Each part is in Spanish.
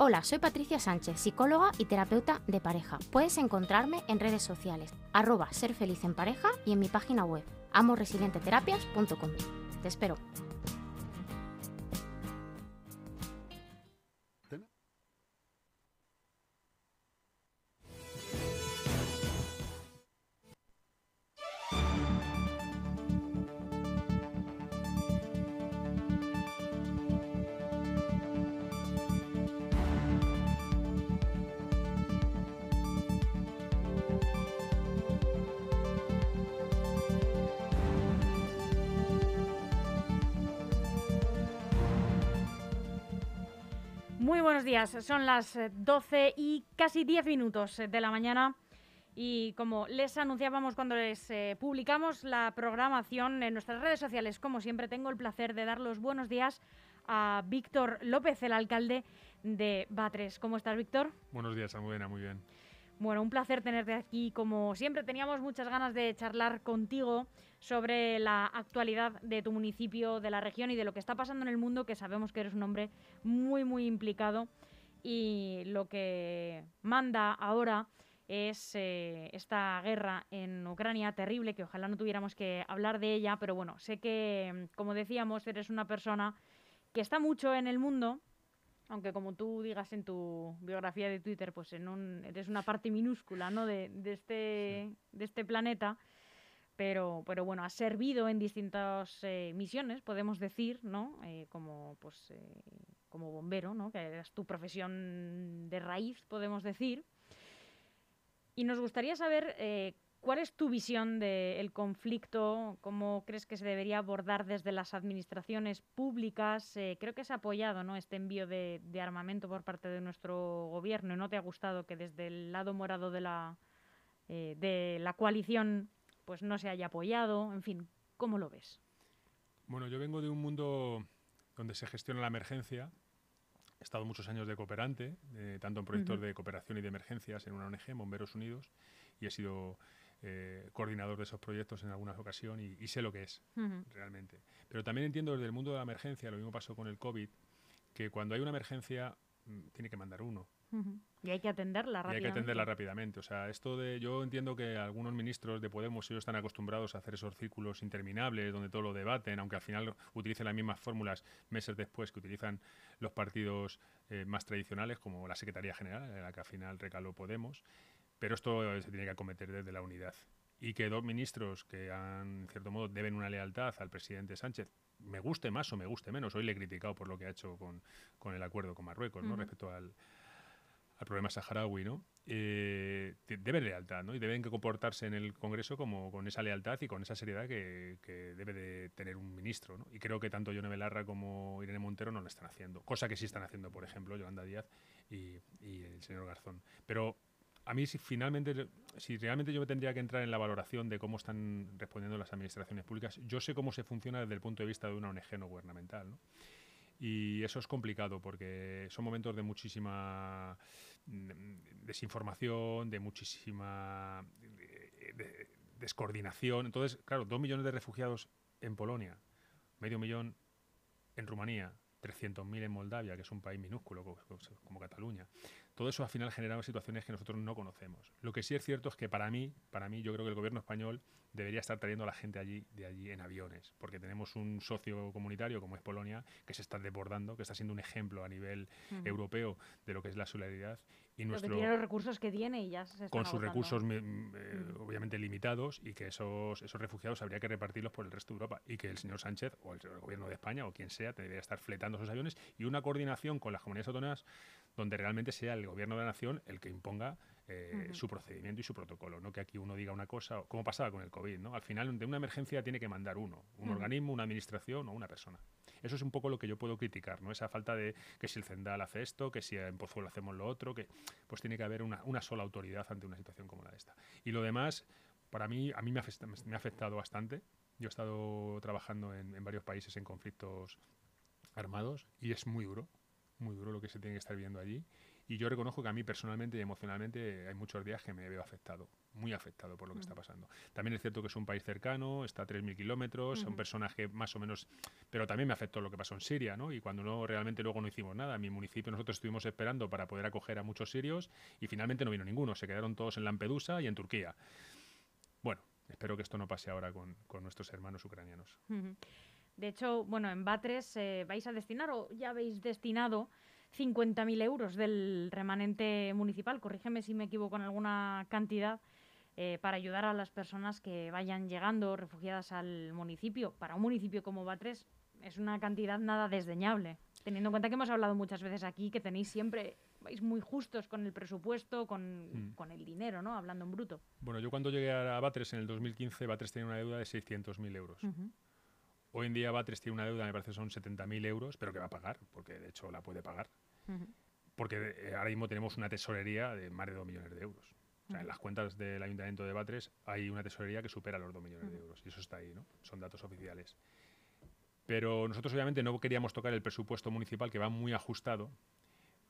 Hola, soy Patricia Sánchez, psicóloga y terapeuta de pareja. Puedes encontrarme en redes sociales, arroba ser feliz en pareja y en mi página web, amoresilienteterapias.com. Te espero. Muy buenos días, son las 12 y casi 10 minutos de la mañana y como les anunciábamos cuando les eh, publicamos la programación en nuestras redes sociales, como siempre tengo el placer de dar los buenos días a Víctor López, el alcalde de Batres. ¿Cómo estás, Víctor? Buenos días, Almudena, muy bien. Bueno, un placer tenerte aquí. Como siempre, teníamos muchas ganas de charlar contigo sobre la actualidad de tu municipio, de la región y de lo que está pasando en el mundo, que sabemos que eres un hombre muy, muy implicado. Y lo que manda ahora es eh, esta guerra en Ucrania terrible, que ojalá no tuviéramos que hablar de ella, pero bueno, sé que, como decíamos, eres una persona que está mucho en el mundo aunque como tú digas en tu biografía de Twitter, pues en un, eres una parte minúscula ¿no? de, este, de este planeta, pero, pero bueno, has servido en distintas eh, misiones, podemos decir, ¿no? Eh, como, pues, eh, como bombero, ¿no? que es tu profesión de raíz, podemos decir. Y nos gustaría saber ¿Cuál es tu visión del conflicto? ¿Cómo crees que se debería abordar desde las administraciones públicas? Eh, creo que se ha apoyado ¿no? este envío de, armamento por parte de nuestro gobierno no te ha gustado que desde el lado morado de la, eh, de la coalición pues no se haya apoyado. En fin, ¿cómo lo ves? Bueno, yo vengo de un mundo donde se gestiona la emergencia. He estado muchos años de cooperante, eh, tanto en proyectos de cooperación y de emergencias en una ONG, Bomberos Unidos, y he sido eh, coordinador de esos proyectos en alguna ocasión y, sé lo que es realmente. Pero también entiendo desde el mundo de la emergencia, lo mismo pasó con el COVID, que cuando hay una emergencia mm, tiene que mandar uno. Y hay que atenderla rápidamente. Y hay que atenderla rápidamente. O sea, esto de. Yo entiendo que algunos ministros de Podemos ellos están acostumbrados a hacer esos círculos interminables donde todo lo debaten, aunque al final utilicen las mismas fórmulas meses después que utilizan los partidos eh, más tradicionales, como la Secretaría General, en la que al final recaló Podemos. Pero esto se tiene que acometer desde la unidad. Y que dos ministros que han, en cierto modo, deben una lealtad al presidente Sánchez, me guste más o me guste menos, hoy le he criticado por lo que ha hecho con, con el acuerdo con Marruecos, ¿no? Respecto al, al problema saharaui, ¿no? Eh, deben lealtad, ¿no? Y deben que comportarse en el Congreso como con esa lealtad y con esa seriedad que, que debe de tener un ministro, ¿no? Y creo que tanto Yone Belarra como Irene Montero no lo están haciendo. Cosa que sí están haciendo, por ejemplo, Yolanda Díaz y, y el señor Garzón. Pero a mí si finalmente, si realmente yo me tendría que entrar en la valoración de cómo están respondiendo las administraciones públicas, yo sé cómo se funciona desde el punto de vista de una ONG no gubernamental, ¿no? Y eso es complicado porque son momentos de muchísima mm, desinformación, de muchísima descoordinación. Entonces, claro, dos millones de refugiados en Polonia, medio millón en Rumanía, 300.000 en Moldavia, que es un país minúsculo como Cataluña todo eso al final genera situaciones que nosotros no conocemos. Lo que sí es cierto es que para mí, para mí, yo creo que el gobierno español debería estar trayendo a la gente allí, de allí en aviones, porque tenemos un socio comunitario como es Polonia, que se está desbordando, que está siendo un ejemplo a nivel europeo de lo que es la solidaridad. Y nuestro, tiene los recursos que tiene y ya se Con sus recursos eh, obviamente limitados y que esos, esos refugiados habría que repartirlos por el resto de Europa y que el señor Sánchez o el, gobierno de España o quien sea debería estar fletando esos aviones y una coordinación con las comunidades autónomas donde realmente sea el gobierno de la nación el que imponga eh, su procedimiento y su protocolo, no que aquí uno diga una cosa, como pasaba con el COVID, ¿no? Al final de una emergencia tiene que mandar uno, un organismo, una administración o una persona. Eso es un poco lo que yo puedo criticar, ¿no? Esa falta de que si el Zendal hace esto, que si en Pozuelo hacemos lo otro, que pues tiene que haber una, sola autoridad ante una situación como la de esta. Y lo demás, para mí, a mí me ha, afectado bastante. Yo he estado trabajando en varios países en conflictos armados y es muy duro, muy duro lo que se tiene que estar viendo allí. Y yo reconozco que a mí personalmente y emocionalmente hay muchos días que me veo afectado, muy afectado por lo que está pasando. También es cierto que es un país cercano, está a 3.000 kilómetros, son personas que más o menos... Pero también me afectó lo que pasó en Siria, ¿no? Y cuando no realmente luego no hicimos nada. En mi municipio nosotros estuvimos esperando para poder acoger a muchos sirios y finalmente no vino ninguno. Se quedaron todos en Lampedusa y en Turquía. Bueno, espero que esto no pase ahora con, nuestros hermanos ucranianos. De hecho, bueno, en Batres eh, vais a destinar o ya habéis destinado 50.000 euros del remanente municipal, corrígeme si me equivoco en alguna cantidad, eh, para ayudar a las personas que vayan llegando refugiadas al municipio. Para un municipio como Batres es una cantidad nada desdeñable, teniendo en cuenta que hemos hablado muchas veces aquí que tenéis siempre vais muy justos con el presupuesto, con, mm. el dinero, ¿no? Hablando en bruto. Bueno, yo cuando llegué a Batres en el 2015, Batres tenía una deuda de 600.000 euros. Hoy en día Batres tiene una deuda, me parece son 70.000 euros, pero que va a pagar, porque de hecho la puede pagar. Porque eh, ahora mismo tenemos una tesorería de más de 2 millones de euros. O sea, en las cuentas del Ayuntamiento de Batres hay una tesorería que supera los 2 millones de euros. Y eso está ahí, ¿no? Son datos oficiales. Pero nosotros obviamente no queríamos tocar el presupuesto municipal, que va muy ajustado,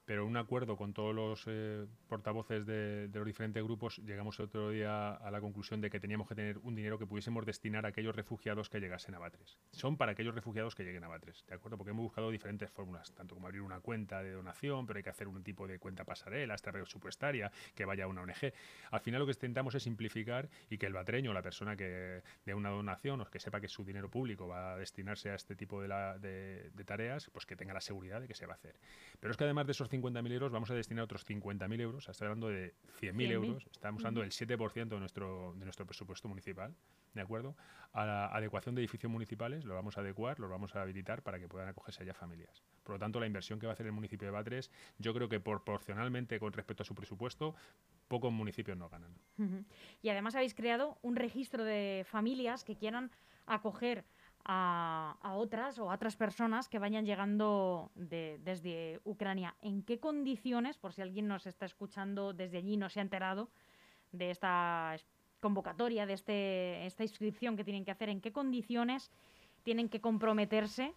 pero un acuerdo con todos los eh, portavoces de, los diferentes grupos, llegamos otro día a la conclusión de que teníamos que tener un dinero que pudiésemos destinar a aquellos refugiados que llegasen a Batres. Son para aquellos refugiados que lleguen a Batres, ¿de acuerdo? Porque hemos buscado diferentes fórmulas, tanto como abrir una cuenta de donación, pero hay que hacer un tipo de cuenta pasarela, esta presupuestaria, que vaya a una ONG. Al final lo que intentamos es simplificar y que el batreño, la persona que de una donación o que sepa que su dinero público va a destinarse a este tipo de, de tareas, pues que tenga la seguridad de que se va a hacer. Pero es que además de esos 50.000 euros, vamos a destinar otros 50.000 euros, estoy hablando de 100.000 euros, estamos hablando del 7% de nuestro, de nuestro presupuesto municipal, ¿de acuerdo? A la adecuación de edificios municipales, lo vamos a adecuar, los vamos a habilitar para que puedan acogerse allá familias. Por lo tanto, la inversión que va a hacer el municipio de Batres, yo creo que proporcionalmente con respecto a su presupuesto, pocos municipios no ganan. Y además habéis creado un registro de familias que quieran acoger a, otras o a otras personas que vayan llegando desde Ucrania. ¿En qué condiciones, por si alguien nos está escuchando desde allí y no se ha enterado de esta convocatoria, de este, esta inscripción que tienen que hacer, en qué condiciones tienen que comprometerse?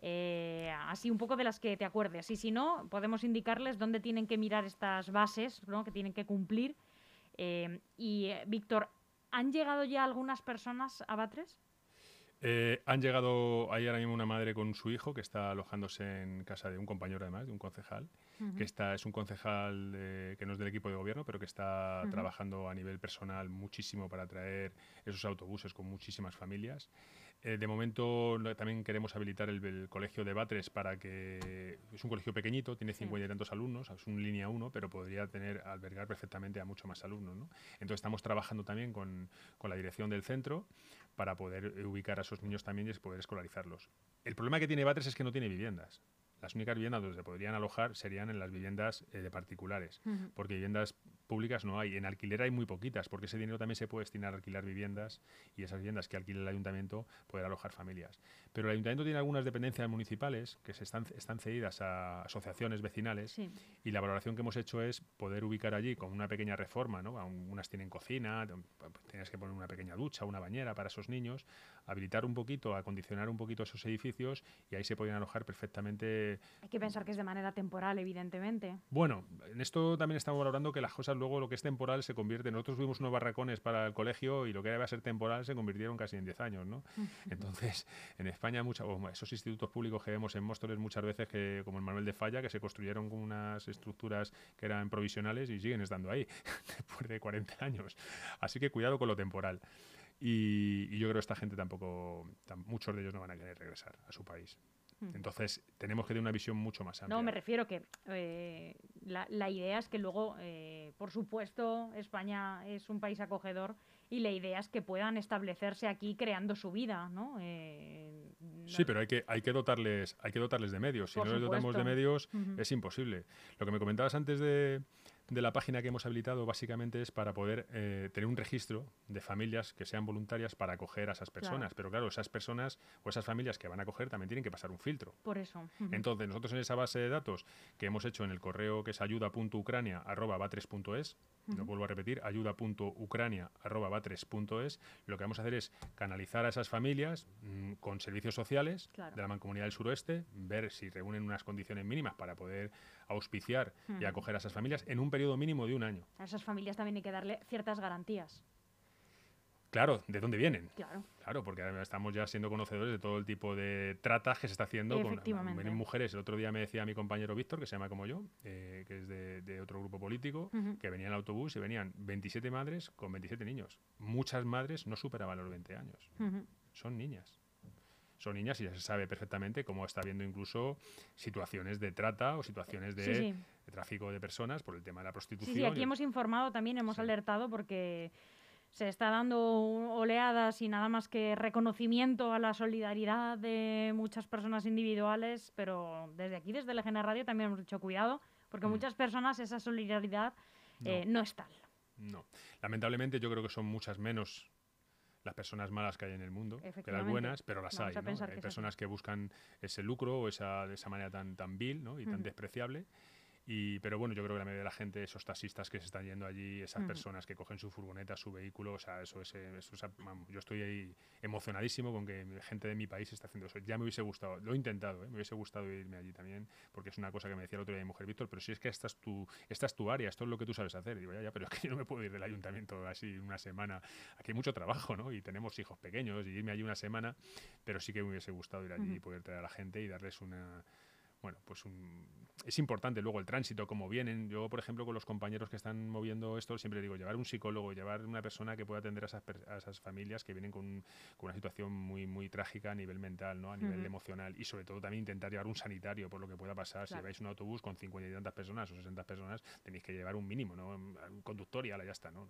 Eh, así un poco de las que te acuerdes. Y si no, podemos indicarles dónde tienen que mirar estas bases que tienen que cumplir. Eh, y, eh, Víctor, ¿han llegado ya algunas personas a Batres? Eh, han llegado ahí ahora mismo una madre con su hijo que está alojándose en casa de un compañero además, de un concejal, que está, es un concejal que no es del equipo de gobierno, pero que está trabajando a nivel personal muchísimo para traer esos autobuses con muchísimas familias. Eh, de momento también queremos habilitar el, colegio de Batres para que es un colegio pequeñito, tiene cincuenta y tantos alumnos, es un línea 1, pero podría tener albergar perfectamente a mucho más alumnos. Entonces estamos trabajando también con, con, la dirección del centro para poder ubicar a esos niños también y poder escolarizarlos. El problema que tiene Batres es que no tiene viviendas las únicas viviendas donde se podrían alojar serían en las viviendas eh, de particulares, porque viviendas públicas no hay. En alquiler hay muy poquitas, porque ese dinero también se puede destinar a alquilar viviendas y esas viviendas que alquile el ayuntamiento poder alojar familias. Pero el ayuntamiento tiene algunas dependencias municipales que se están, están cedidas a asociaciones vecinales y la valoración que hemos hecho es poder ubicar allí con una pequeña reforma, ¿no? unas tienen cocina, tienes que poner una pequeña ducha, una bañera para esos niños, habilitar un poquito, acondicionar un poquito esos edificios y ahí se podrían alojar perfectamente. Hay que pensar que es de manera temporal, evidentemente. Bueno, en esto también estamos valorando que las cosas luego lo que es temporal se convierte. Nosotros tuvimos unos barracones para el colegio y lo que a ser temporal se convirtieron casi en 10 años, ¿no? Entonces, en España, mucha, esos institutos públicos que vemos en Móstoles muchas veces, que como el Manuel de Falla, que se construyeron con unas estructuras que eran provisionales y siguen estando ahí después de 40 años. Así que cuidado con lo temporal. Y, yo creo que esta gente tampoco, muchos de ellos no van a querer regresar a su país. Entonces, tenemos que tener una visión mucho más amplia. No, me refiero que eh, la, la, idea es que luego, eh, por supuesto, España es un país acogedor y la idea es que puedan establecerse aquí creando su vida, ¿no? Eh, sí, pero hay que, hay que dotarles, hay que dotarles de medios. Si no les dotamos de medios, es imposible. Lo que me comentabas antes de, de la página que hemos habilitado básicamente es para poder eh, tener un registro de familias que sean voluntarias para acoger a esas personas. Pero claro, esas personas o esas familias que van a acoger también tienen que pasar un filtro. Por eso. Entonces, nosotros en esa base de datos que hemos hecho en el correo que es ayuda.ucrania.batres.es, lo vuelvo a repetir, ayuda.ucrania.batres.es, lo que vamos a hacer es canalizar a esas familias mm, con servicios sociales de la Mancomunidad del Suroeste, ver si reúnen unas condiciones mínimas para poder auspiciar y acoger a esas familias en un periodo mínimo de un año. A esas familias también hay que darle ciertas garantías. Claro, ¿de dónde vienen? Claro. Claro, porque estamos ya siendo conocedores de todo el tipo de tratas que se está haciendo con vienen mujeres. El otro día me decía mi compañero Víctor, que se llama como yo, eh, que es de, otro grupo político, que venía en el autobús y venían 27 madres con 27 niños. Muchas madres no superaban los 20 años. Son niñas son niñas y ya se sabe perfectamente cómo está habiendo incluso situaciones de trata o situaciones de, tráfico de personas por el tema de la prostitución. Sí, aquí hemos informado también, hemos alertado porque se está dando oleadas y nada más que reconocimiento a la solidaridad de muchas personas individuales, pero desde aquí, desde el Radio, también hemos dicho cuidado, porque mm. muchas personas esa solidaridad no. Eh, no es tal. No, lamentablemente yo creo que son muchas menos las personas malas que hay en el mundo que las buenas, pero las hay. Hay personas que buscan ese lucro o esa, de esa manera tan, tan vil ¿no? y tan despreciable. Y, pero bueno, yo creo que la mayoría de la gente, esos taxistas que se están yendo allí, esas personas que cogen su furgoneta, su vehículo, o sea, eso es, eso yo estoy ahí emocionadísimo con que gente de mi país está haciendo eso. Ya me hubiese gustado, lo he intentado, ¿eh? me hubiese gustado irme allí también, porque es una cosa que me decía el otro día mi mujer, Víctor, pero si es que esta es tu, esta es tu área, esto es lo que tú sabes hacer. Y digo, ya, ya, pero es que yo no me puedo ir del ayuntamiento así una semana. Aquí hay mucho trabajo, ¿no? Y tenemos hijos pequeños y irme allí una semana, pero sí que me hubiese gustado ir allí y poder traer a la gente y darles una bueno, pues es importante luego el tránsito, cómo vienen. Yo, por ejemplo, con los compañeros que están moviendo esto, siempre digo, llevar un psicólogo, llevar una persona que pueda atender a esas, familias que vienen con, una situación muy, muy trágica a nivel mental, ¿no? a nivel emocional, y sobre todo también intentar llevar un sanitario por lo que pueda pasar. Si lleváis un autobús con 50 y tantas personas o 60 personas, tenéis que llevar un mínimo, ¿no? un conductor y ya está. ¿no?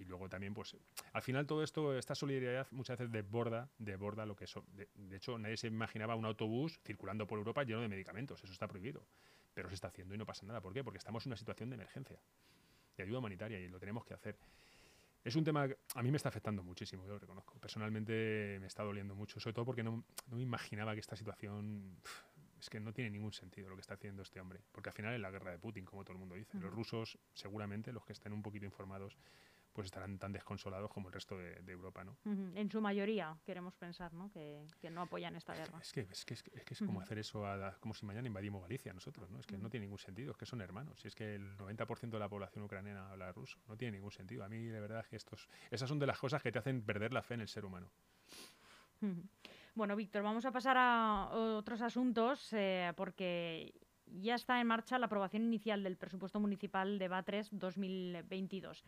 Y luego también, pues, al final todo esto, esta solidaridad muchas veces desborda, desborda lo que es. De, de hecho, nadie se imaginaba un autobús circulando por Europa lleno de medicamentos, eso está prohibido. Pero se está haciendo y no pasa nada. ¿Por qué? Porque estamos en una situación de emergencia, de ayuda humanitaria y lo tenemos que hacer. Es un tema que a mí me está afectando muchísimo, yo lo reconozco. Personalmente me está doliendo mucho, sobre todo porque no, no me imaginaba que esta situación... es que no tiene ningún sentido lo que está haciendo este hombre. Porque al final es la guerra de Putin, como todo el mundo dice. Los rusos, seguramente, los que estén un poquito informados, pues estarán tan desconsolados como el resto de, Europa, ¿no? En su mayoría, queremos pensar, ¿no? Que, no apoyan esta guerra. Es que es, que, es, que es como hacer eso, como si mañana invadimos Galicia nosotros, ¿no? Es que no tiene ningún sentido, es que son hermanos. Si es que el 90% de la población ucraniana habla ruso, no tiene ningún sentido. A mí, de verdad, que estos, esas son de las cosas que te hacen perder la fe en el ser humano. Bueno, Víctor, vamos a pasar a otros asuntos eh, porque ya está en marcha la aprobación inicial del presupuesto municipal de Batres 2022.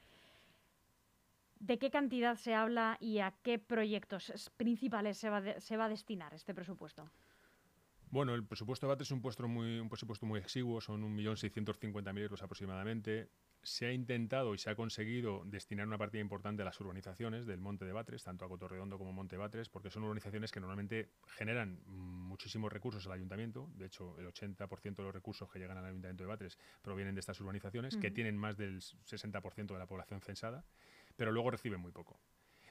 ¿De qué cantidad se habla y a qué proyectos principales se va, se va a destinar este presupuesto? Bueno, el presupuesto de BAT es un, puesto muy, un presupuesto muy exiguo, son 1.650.000 euros aproximadamente. Se ha intentado y se ha conseguido destinar una partida importante a las urbanizaciones del Monte de Batres, tanto a Cotorredondo como Monte Batres, porque son urbanizaciones que normalmente generan muchísimos recursos al ayuntamiento. De hecho, el 80% de los recursos que llegan al ayuntamiento de Batres provienen de estas urbanizaciones, que tienen más del 60% de la población censada pero luego reciben muy poco.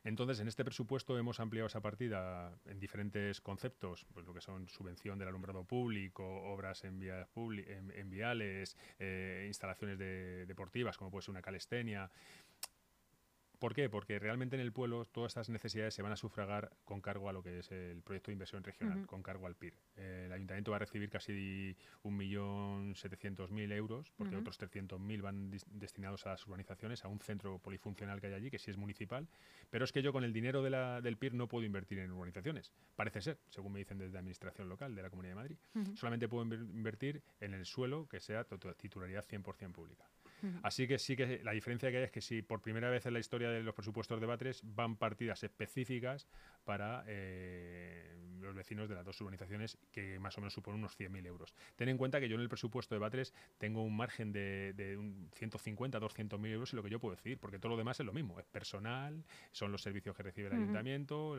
Entonces, en este presupuesto hemos ampliado esa partida en diferentes conceptos, pues lo que son subvención del alumbrado público, obras en, vías en, viales, eh, instalaciones deportivas, como puede ser una calistenia, ¿Por qué? Porque realmente en el pueblo todas estas necesidades se van a sufragar con cargo a lo que es el proyecto de inversión regional, con cargo al PIR. El ayuntamiento va a recibir casi 1.700.000 euros, porque otros 300.000 van destinados a las urbanizaciones, a un centro polifuncional que hay allí, que sí es municipal. Pero es que yo con el dinero de la, del PIR no puedo invertir en urbanizaciones. Parece ser, según me dicen desde la Administración Local de la Comunidad de Madrid. Solamente puedo invertir en el suelo que sea titularidad 100% pública. Así que sí que la diferencia que hay es que si por primera vez en la historia de los presupuestos de Batres van partidas específicas para eh, los vecinos de las dos urbanizaciones que más o menos suponen unos 100.000 euros. Ten en cuenta que yo en el presupuesto de Batres tengo un margen de, de un 150, 200.000 euros y lo que yo puedo decir, porque todo lo demás es lo mismo, es personal, son los servicios que recibe el ayuntamiento,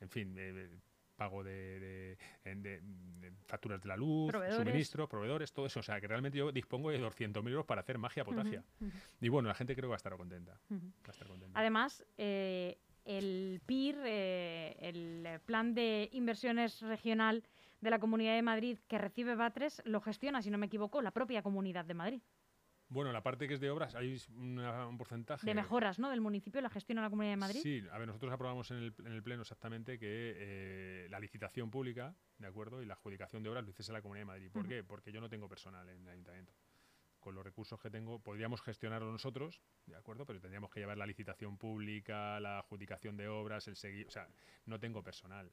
en fin, eh, pago de, facturas de la luz, suministros, proveedores, todo eso. O sea, que realmente yo dispongo de 200.000 euros para hacer magia potagia. Y bueno, la gente creo que va a estar contenta. Además, eh, el PIR, eh, el Plan de Inversiones Regional de la Comunidad de Madrid que recibe Batres, lo gestiona, si no me equivoco, la propia Comunidad de Madrid. Bueno, la parte que es de obras, hay un porcentaje. De mejoras, ¿no? Del municipio, la gestión a la Comunidad de Madrid. Sí, a ver, nosotros aprobamos en el, en el Pleno exactamente que eh, la licitación pública, ¿de acuerdo? Y la adjudicación de obras lo hiciese la Comunidad de Madrid. ¿Por qué? Porque yo no tengo personal en el Ayuntamiento. Con los recursos que tengo, podríamos gestionarlo nosotros, ¿de acuerdo? Pero tendríamos que llevar la licitación pública, la adjudicación de obras, el seguir. O sea, no tengo personal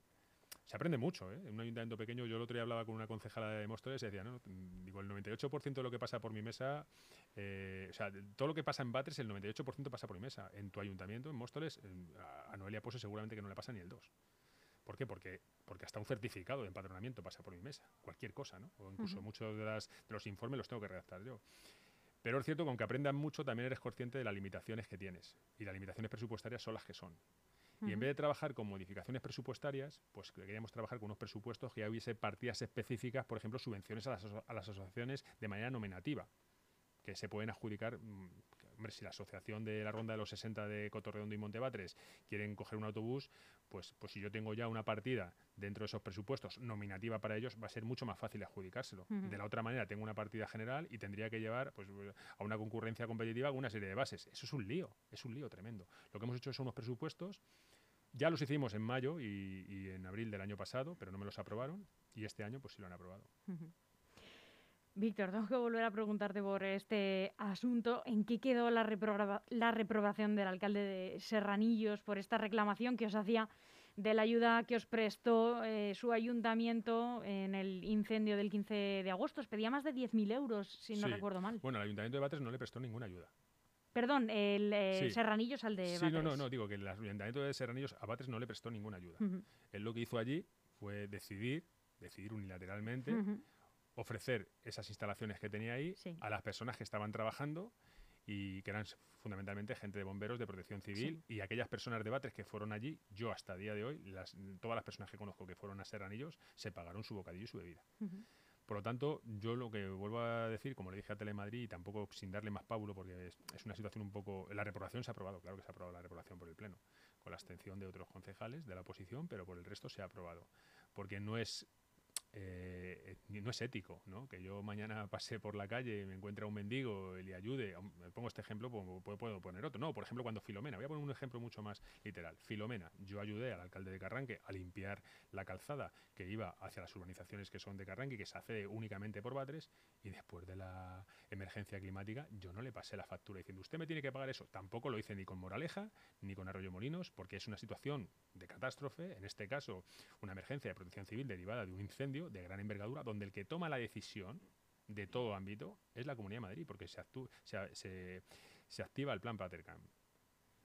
se aprende mucho, ¿eh? En un ayuntamiento pequeño, yo el otro día hablaba con una concejala de Móstoles y decía, no, digo, el 98% de lo que pasa por mi mesa, eh, o sea, todo lo que pasa en Batres, el 98% pasa por mi mesa. En tu ayuntamiento, en Móstoles, a Noelia Pose seguramente que no le pasa ni el 2. ¿Por qué? Porque, porque hasta un certificado de empadronamiento pasa por mi mesa, cualquier cosa, ¿no? O incluso muchos de, las, de los informes los tengo que redactar yo. Pero es cierto que aunque aprendan mucho, también eres consciente de las limitaciones que tienes. Y las limitaciones presupuestarias son las que son. Y en vez de trabajar con modificaciones presupuestarias, pues queríamos trabajar con unos presupuestos que ya hubiese partidas específicas, por ejemplo, subvenciones a las, a las asociaciones de manera nominativa, que se pueden adjudicar. Hombre, si la asociación de la ronda de los 60 de Cotorredondo y Montebatres quieren coger un autobús, pues, pues si yo tengo ya una partida dentro de esos presupuestos nominativa para ellos, va a ser mucho más fácil adjudicárselo. De la otra manera, tengo una partida general y tendría que llevar pues, a una concurrencia competitiva una serie de bases. Eso es un lío, es un lío tremendo. Lo que hemos hecho son unos presupuestos ya los hicimos en mayo y, en abril del año pasado, pero no me los aprobaron y este año pues sí lo han aprobado. Víctor, tengo que volver a preguntarte por este asunto. ¿En qué quedó la, la reprobación del alcalde de Serranillos por esta reclamación que os hacía de la ayuda que os prestó eh, su ayuntamiento en el incendio del 15 de agosto? Os pedía más de 10.000 euros, si no recuerdo mal. Bueno, el ayuntamiento de Batres no le prestó ninguna ayuda. Perdón, el eh, Serranillos al de Sí, no, no, no, digo que el ayuntamiento de Serranillos a Batres no le prestó ninguna ayuda. Él lo que hizo allí fue decidir, decidir unilateralmente, ofrecer esas instalaciones que tenía ahí a las personas que estaban trabajando y que eran fundamentalmente gente de bomberos de protección civil y aquellas personas de Batres que fueron allí, yo hasta el día de hoy, todas las personas que conozco que fueron a Serranillos, se pagaron su bocadillo y su bebida. Por lo tanto, yo lo que vuelvo a decir, como le dije a Telemadrid, y tampoco sin darle más pábulo, porque es, una situación un poco... La reprobación se ha aprobado, claro que se ha aprobado la reprobación por el Pleno, con la abstención de otros concejales de la oposición, pero por el resto se ha aprobado. Porque no es eh, no es ético, ¿no? Que yo mañana pase por la calle y me encuentre a un mendigo y le ayude. Pongo este ejemplo, puedo, puedo, poner otro. No, por ejemplo, cuando Filomena, voy a poner un ejemplo mucho más literal. Filomena, yo ayudé al alcalde de Carranque a limpiar la calzada que iba hacia las urbanizaciones que son de Carranque, que se hace únicamente por Batres, y después de la emergencia climática, yo no le pasé la factura diciendo, usted me tiene que pagar eso. Tampoco lo hice ni con Moraleja, ni con Arroyo Molinos, porque es una situación de catástrofe, en este caso, una emergencia de protección civil derivada de un incendio de gran envergadura, donde el que toma la decisión de todo ámbito es la Comunidad de Madrid, porque se, se, se, activa el plan Patercam.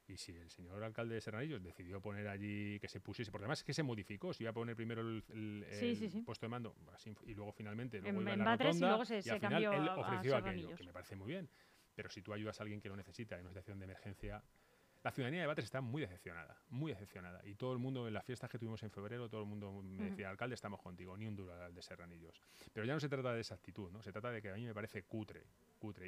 Y si el señor alcalde de Serranillos decidió poner allí que se pusiese, porque además es que se modificó, si iba a poner primero el, puesto de mando y luego finalmente luego en, en la rotonda, y luego se, y al final él ofreció aquello, que me parece muy bien. Pero si tú ayudas a alguien que lo necesita en una situación de emergencia, la ciudadanía de Batres está muy decepcionada, muy decepcionada. Y todo el mundo, en las fiestas que tuvimos en febrero, todo el mundo me decía, alcalde, estamos contigo, ni un duro de Serranillos. Pero ya no se trata de esa actitud, ¿no? Se trata de que a mí me parece cutre,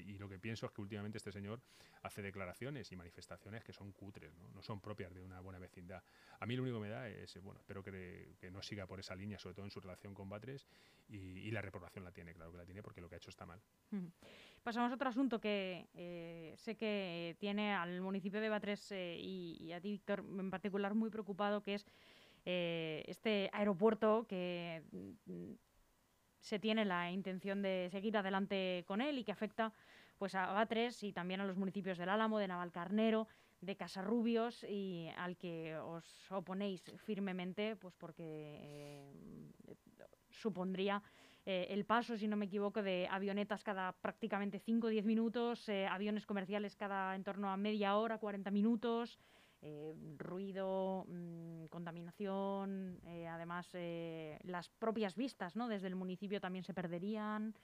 Y lo que pienso es que últimamente este señor hace declaraciones y manifestaciones que son cutres, ¿no? No son propias de una buena vecindad. A mí lo único que me da es, bueno, espero que, no siga por esa línea, sobre todo en su relación con Batres, y, la reprobación la tiene, claro que la tiene, porque lo que ha hecho está mal. Pasamos a otro asunto que eh, sé que tiene al municipio de Batres eh, y, a ti, Víctor, en particular muy preocupado, que es eh, este aeropuerto que mm, se tiene la intención de seguir adelante con él y que afecta pues a Batres y también a los municipios del Álamo, de Navalcarnero, de Casarrubios y al que os oponéis firmemente, pues porque supondría eh, el paso, si no me equivoco, de avionetas cada prácticamente 5 o 10 minutos, eh, aviones comerciales cada en torno a media hora, 40 minutos. Eh, ruido, mm, contaminación, además las propias vistas ¿no? desde el municipio también se perderían.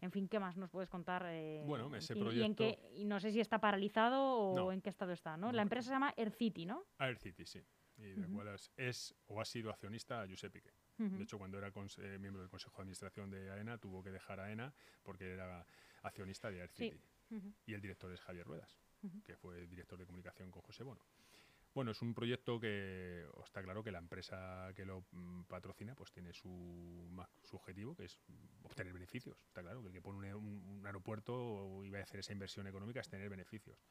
En fin, ¿qué más nos puedes contar? bueno, ese y, proyecto... Y, no sé si está paralizado o en qué estado está, ¿no? La empresa se llama Air City, ¿no? Air City, sí. Y de cual es, o ha sido accionista a Giuseppe Piqué. De hecho, cuando era eh, miembro del Consejo de Administración de AENA, tuvo que dejar AENA porque era accionista de Air City. Y el director es Javier Ruedas, que fue director de comunicación con José Bono. Bueno, es un proyecto que está claro que la empresa que lo mm, patrocina pues tiene su, su, objetivo, que es obtener beneficios. Está claro que el que pone un, un aeropuerto y va a hacer esa inversión económica es tener beneficios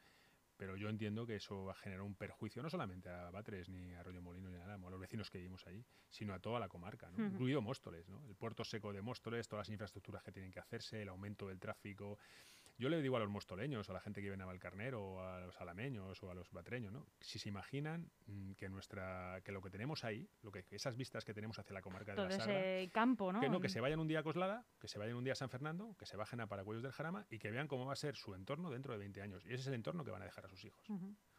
pero yo entiendo que eso va a generar un perjuicio no solamente a Batres ni a Arroyo Molino ni a, nada, a los vecinos que vivimos ahí, sino a toda la comarca, incluido Móstoles, ¿no? el puerto seco de Móstoles, todas las infraestructuras que tienen que hacerse, el aumento del tráfico. Yo le digo a los mostoleños, a la gente que vive en Navalcarnero, o a los alameños, o a los batreños, ¿no? si se imaginan mm, que nuestra que lo que tenemos ahí, lo que esas vistas que tenemos hacia la comarca de la ese campo, ¿no? Que, no, que se vayan un día a Coslada, que se vayan un día a San Fernando, que se bajen a Paracuellos del Jarama y que vean cómo va a ser su entorno dentro de 20 años. Y ese es el entorno que van a dejar a sus hijos.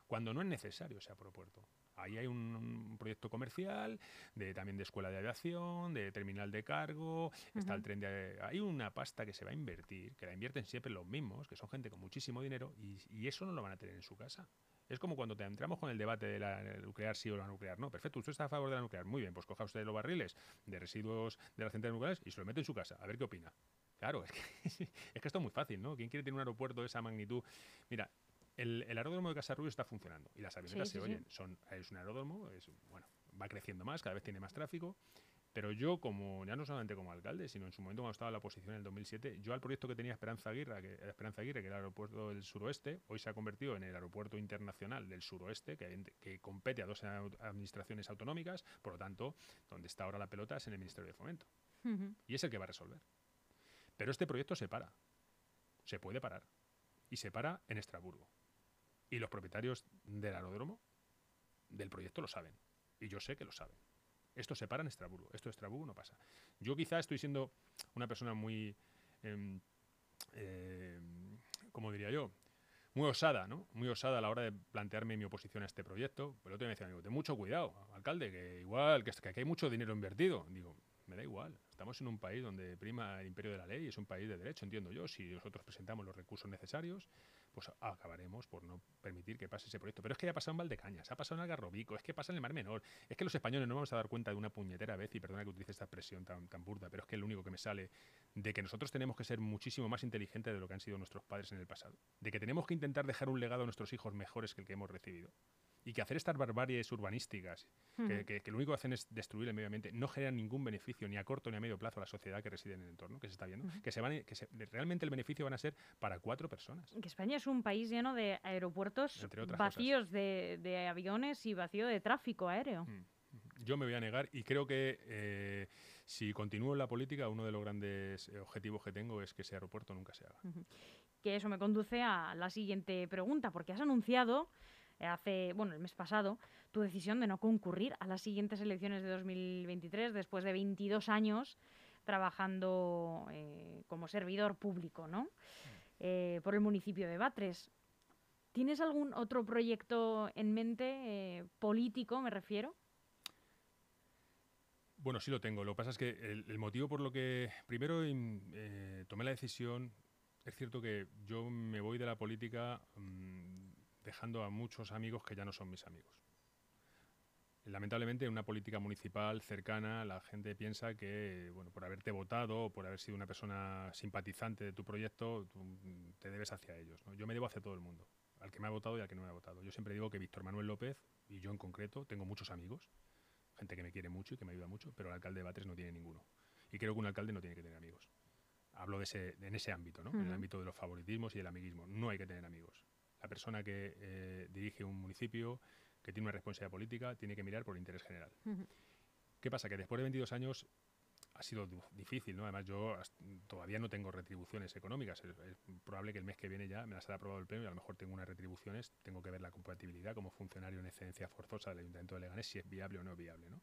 Cuando no es necesario ese aeropuerto. Ahí hay un, proyecto comercial, de, también de escuela de aviación, de terminal de cargo, está el tren de... Hay una pasta que se va a invertir, que la invierten siempre los mismos, que son gente con muchísimo dinero, y, eso no lo van a tener en su casa. Es como cuando te entramos con el debate de la nuclear sí o la nuclear no. Perfecto, usted está a favor de la nuclear. Muy bien, pues coja usted los barriles de residuos de las centrales nucleares y se lo mete en su casa, a ver qué opina. Claro, es que, es que esto es muy fácil, ¿no? ¿Quién quiere tener un aeropuerto de esa magnitud? Mira, el, aeródromo de Casarrubio está funcionando y las avionetas se oyen. Son, es un aeródromo, es, bueno, va creciendo más, cada vez tiene más tráfico. Pero yo, como ya no solamente como alcalde, sino en su momento cuando estaba en la oposición en el 2007, yo al proyecto que tenía Esperanza Aguirre, que, Esperanza Aguirre, que era el aeropuerto del suroeste, hoy se ha convertido en el aeropuerto internacional del suroeste, que, que compete a dos administraciones autonómicas, por lo tanto, donde está ahora la pelota es en el Ministerio de Fomento. Y es el que va a resolver. Pero este proyecto se para. Se puede parar. Y se para en Estrasburgo. Y los propietarios del aeródromo, del proyecto, lo saben. Y yo sé que lo saben. Esto se para en Estrasburgo. Esto de Estrasburgo no pasa. Yo quizá estoy siendo una persona muy, eh, ¿cómo diría yo? Muy osada, ¿no? Muy osada a la hora de plantearme mi oposición a este proyecto. Pero otro día me decía, amigo, ten mucho cuidado, alcalde, que igual, que, que aquí hay mucho dinero invertido. Digo, me da igual. Estamos en un país donde prima el imperio de la ley, es un país de derecho, entiendo yo. Si nosotros presentamos los recursos necesarios, pues acabaremos por no permitir que pase ese proyecto. Pero es que ya ha pasado en Valdecañas, ha pasado en Algarrobico, es que pasa en el Mar Menor. Es que los españoles no vamos a dar cuenta de una puñetera vez, y perdona que utilice esta expresión tan, tan burda, pero es que es lo único que me sale de que nosotros tenemos que ser muchísimo más inteligentes de lo que han sido nuestros padres en el pasado. De que tenemos que intentar dejar un legado a nuestros hijos mejores que el que hemos recibido y que hacer estas barbaries urbanísticas, que, lo único que hacen es destruir el medio ambiente, no generan ningún beneficio ni a corto ni a medio plazo a la sociedad que reside en el entorno, que se está viendo, que, se van, que realmente el beneficio van a ser para cuatro personas. Que España es un país lleno de aeropuertos vacíos de, aviones y vacío de tráfico aéreo. Yo me voy a negar y creo que eh, si continúo en la política, uno de los grandes eh, objetivos que tengo es que ese aeropuerto nunca se haga. Que eso me conduce a la siguiente pregunta, porque has anunciado hace, bueno, el mes pasado, tu decisión de no concurrir a las siguientes elecciones de 2023 después de 22 años trabajando eh, como servidor público, ¿no? Eh, por el municipio de Batres. ¿Tienes algún otro proyecto en mente, político me refiero? Bueno, sí lo tengo. Lo que pasa es que el, motivo por lo que primero tomé la decisión, es cierto que yo me voy de la política mm, dejando a muchos amigos que ya no son mis amigos. Lamentablemente, en una política municipal cercana, la gente piensa que, bueno, por haberte votado o por haber sido una persona simpatizante de tu proyecto, te debes hacia ellos. Yo me debo hacia todo el mundo, al que me ha votado y al que no me ha votado. Yo siempre digo que Víctor Manuel López, y yo en concreto, tengo muchos amigos, gente que me quiere mucho y que me ayuda mucho, pero el alcalde de Batres no tiene ninguno. Y creo que un alcalde no tiene que tener amigos. Hablo de ese, en ese ámbito, ¿no? en el ámbito de los favoritismos y el amiguismo. No hay que tener amigos la persona que eh, dirige un municipio, que tiene una responsabilidad política, tiene que mirar por el interés general. ¿Qué pasa? Que después de 22 años ha sido difícil, ¿no? Además, yo todavía no tengo retribuciones económicas. Es, probable que el mes que viene ya me las haya aprobado el premio y a lo mejor tengo unas retribuciones. Tengo que ver la compatibilidad como funcionario en excedencia forzosa del Ayuntamiento de Leganés, si es viable o no es viable, ¿no?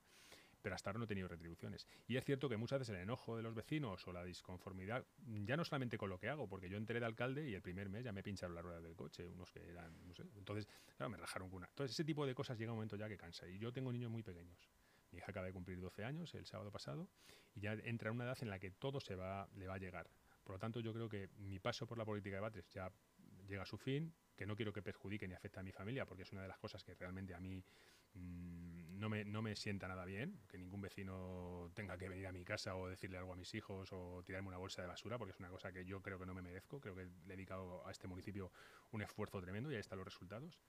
Pero hasta ahora no he tenido retribuciones. Y es cierto que muchas veces el enojo de los vecinos o la disconformidad, ya no solamente con lo que hago, porque yo entré de alcalde y el primer mes ya me pincharon la rueda del coche, unos que eran, no sé, entonces, claro, me rajaron con una. Entonces, ese tipo de cosas llega un momento ya que cansa. Y yo tengo niños muy pequeños. Mi hija acaba de cumplir 12 años el sábado pasado y ya entra en una edad en la que todo se va, le va a llegar. Por lo tanto, yo creo que mi paso por la política de Batres ya llega a su fin, que no quiero que perjudique ni afecte a mi familia, porque es una de las cosas que realmente a mí mm, no, me, no me sienta nada bien, que ningún vecino tenga que venir a mi casa o decirle algo a mis hijos o tirarme una bolsa de basura, porque es una cosa que yo creo que no me merezco, creo que he dedicado a este municipio un esfuerzo tremendo y ahí están los resultados.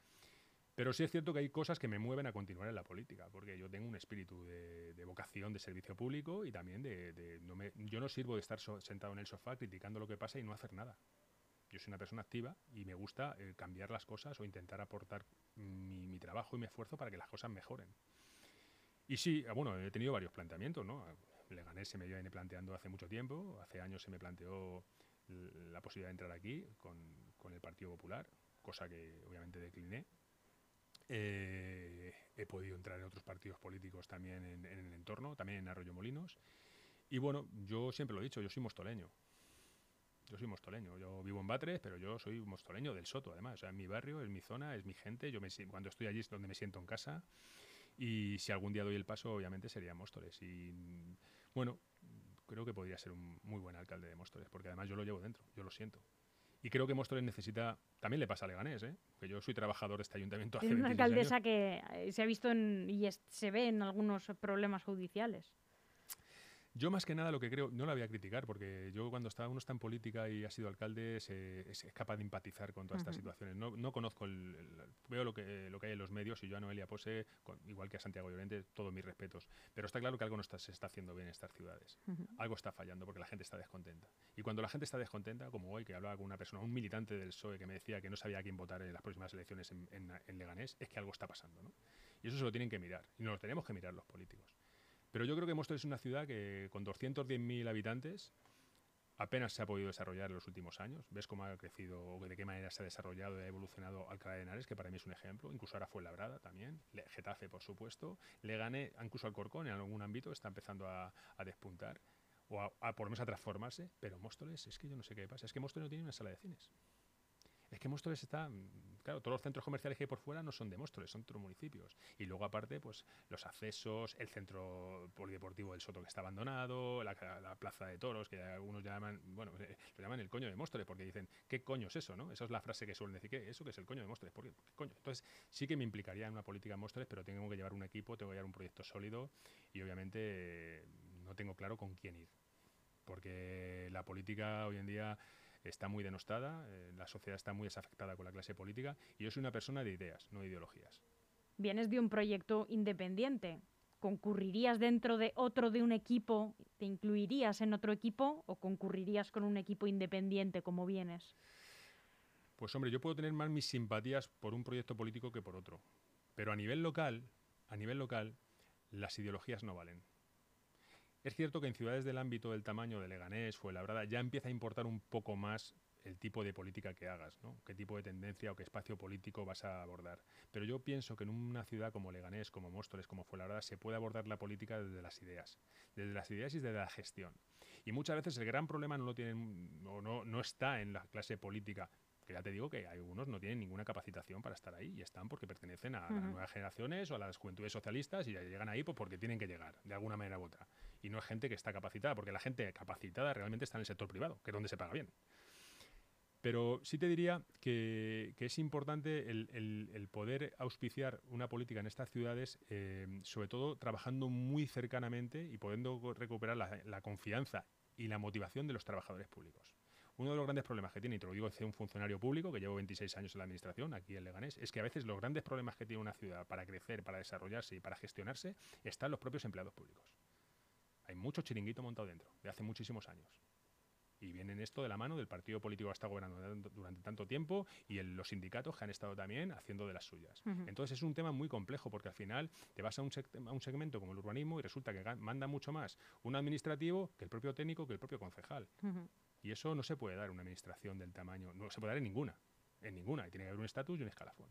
Pero sí es cierto que hay cosas que me mueven a continuar en la política, porque yo tengo un espíritu de, vocación de servicio público y también de... no me, yo no sirvo de estar sentado en el sofá criticando lo que pasa y no hacer nada. Yo soy una persona activa y me gusta eh, cambiar las cosas o intentar aportar mi, trabajo y mi esfuerzo para que las cosas mejoren. Y sí, ah, bueno, he tenido varios planteamientos, ¿no? Leganés se me viene planteando hace mucho tiempo, hace años se me planteó la posibilidad de entrar aquí con, el Partido Popular, cosa que obviamente decliné eh, he podido entrar en otros partidos políticos también en, el entorno, también en Arroyo Molinos. Y bueno, yo siempre lo he dicho, yo soy mostoleño. Yo soy mostoleño. Yo vivo en Batres, pero yo soy mostoleño del Soto, además. O sea, es mi barrio, es mi zona, es mi gente. Yo me, cuando estoy allí es donde me siento en casa. Y si algún día doy el paso, obviamente sería Móstoles. Y bueno, creo que podría ser un muy buen alcalde de Móstoles, porque además yo lo llevo dentro, yo lo siento. Y creo que Móstoles necesita, también le pasa a Leganés, ¿eh? que yo soy trabajador de este ayuntamiento hace Es una alcaldesa que eh, se ha visto y se ve en algunos problemas judiciales. Yo más que nada lo que creo, no la voy a criticar, porque yo cuando está, uno está en política y ha sido alcalde es, capaz de empatizar con todas estas situaciones. No, no conozco, el, veo lo que, lo que hay en los medios y yo a Noelia Pose, igual que a Santiago Llorente, todos mis respetos. Pero está claro que algo no está, se está haciendo bien en estas ciudades. Algo está fallando porque la gente está descontenta. Y cuando la gente está descontenta, como hoy que hablaba con una persona, un militante del PSOE que me decía que no sabía a quién votar en las próximas elecciones en, en Leganés, es que algo está pasando. ¿no? Y eso se lo tienen que mirar. Y nos lo tenemos que mirar los políticos. Pero yo creo que Móstoles es una ciudad que con 210.000 habitantes apenas se ha podido desarrollar en los últimos años. Ves cómo ha crecido o de qué manera se ha desarrollado y ha evolucionado Alcalá de Henares, que para mí es un ejemplo. Incluso ahora fue Labrada también. Getafe, por supuesto. Le gané, incluso Alcorcón en algún ámbito está empezando a, despuntar o a, por lo menos a transformarse. Pero Móstoles, es que yo no sé qué pasa. Es que Móstoles no tiene una sala de cines. Es que Móstoles está, claro, todos los centros comerciales que hay por fuera no son de Móstoles, son otros municipios. Y luego aparte, pues los accesos, el centro polideportivo del Soto que está abandonado, la, plaza de toros, que algunos llaman, bueno, eh, lo llaman el coño de Móstoles, porque dicen, ¿qué coño es eso, no? Esa es la frase que suelen decir, ¿qué? ¿Eso que es el coño de Móstoles? ¿Por qué? coño? Entonces, sí que me implicaría en una política en Móstoles, pero tengo que llevar un equipo, tengo que llevar un proyecto sólido y obviamente no tengo claro con quién ir. Porque la política hoy en día está muy denostada, eh, la sociedad está muy desafectada con la clase política y yo soy una persona de ideas, no de ideologías. Vienes de un proyecto independiente. ¿Concurrirías dentro de otro de un equipo? ¿Te incluirías en otro equipo o concurrirías con un equipo independiente como vienes? Pues hombre, yo puedo tener más mis simpatías por un proyecto político que por otro. Pero a nivel local, a nivel local, las ideologías no valen. Es cierto que en ciudades del ámbito del tamaño de Leganés, Fuenlabrada, ya empieza a importar un poco más el tipo de política que hagas, ¿no? qué tipo de tendencia o qué espacio político vas a abordar. Pero yo pienso que en una ciudad como Leganés, como Móstoles, como Fuenlabrada, se puede abordar la política desde las ideas, desde las ideas y desde la gestión. Y muchas veces el gran problema no lo tienen, o no, no está en la clase política que ya te digo que algunos no tienen ninguna capacitación para estar ahí y están porque pertenecen a las nuevas generaciones o a las juventudes socialistas y llegan ahí pues, porque tienen que llegar de alguna manera u otra. Y no es gente que está capacitada, porque la gente capacitada realmente está en el sector privado, que es donde se paga bien. Pero sí te diría que, es importante el, poder auspiciar una política en estas ciudades, eh, sobre todo trabajando muy cercanamente y pudiendo recuperar la confianza y la motivación de los trabajadores públicos. Uno de los grandes problemas que tiene, y te lo digo ser un funcionario público que llevo 26 años en la administración aquí en Leganés, es que a veces los grandes problemas que tiene una ciudad para crecer, para desarrollarse y para gestionarse están los propios empleados públicos. Hay mucho chiringuito montado dentro, de hace muchísimos años. Y vienen esto de la mano del partido político que está gobernando durante tanto tiempo y los sindicatos que han estado también haciendo de las suyas. Entonces es un tema muy complejo porque al final te vas a un, a un segmento como el urbanismo y resulta que manda mucho más un administrativo que el propio técnico, que el propio concejal. Y eso no se puede dar en una administración del tamaño, no se puede dar en ninguna, en ninguna, y tiene que haber un estatus y un escalafón.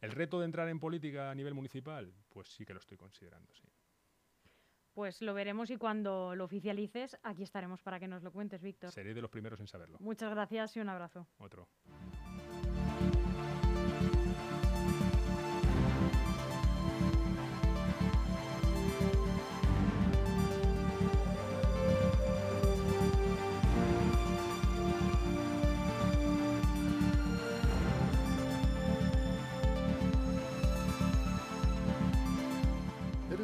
El reto de entrar en política a nivel municipal, pues sí que lo estoy considerando, sí. Pues lo veremos y cuando lo oficialices, aquí estaremos para que nos lo cuentes, Víctor. Seré de los primeros en saberlo. Muchas gracias y un abrazo. Otro.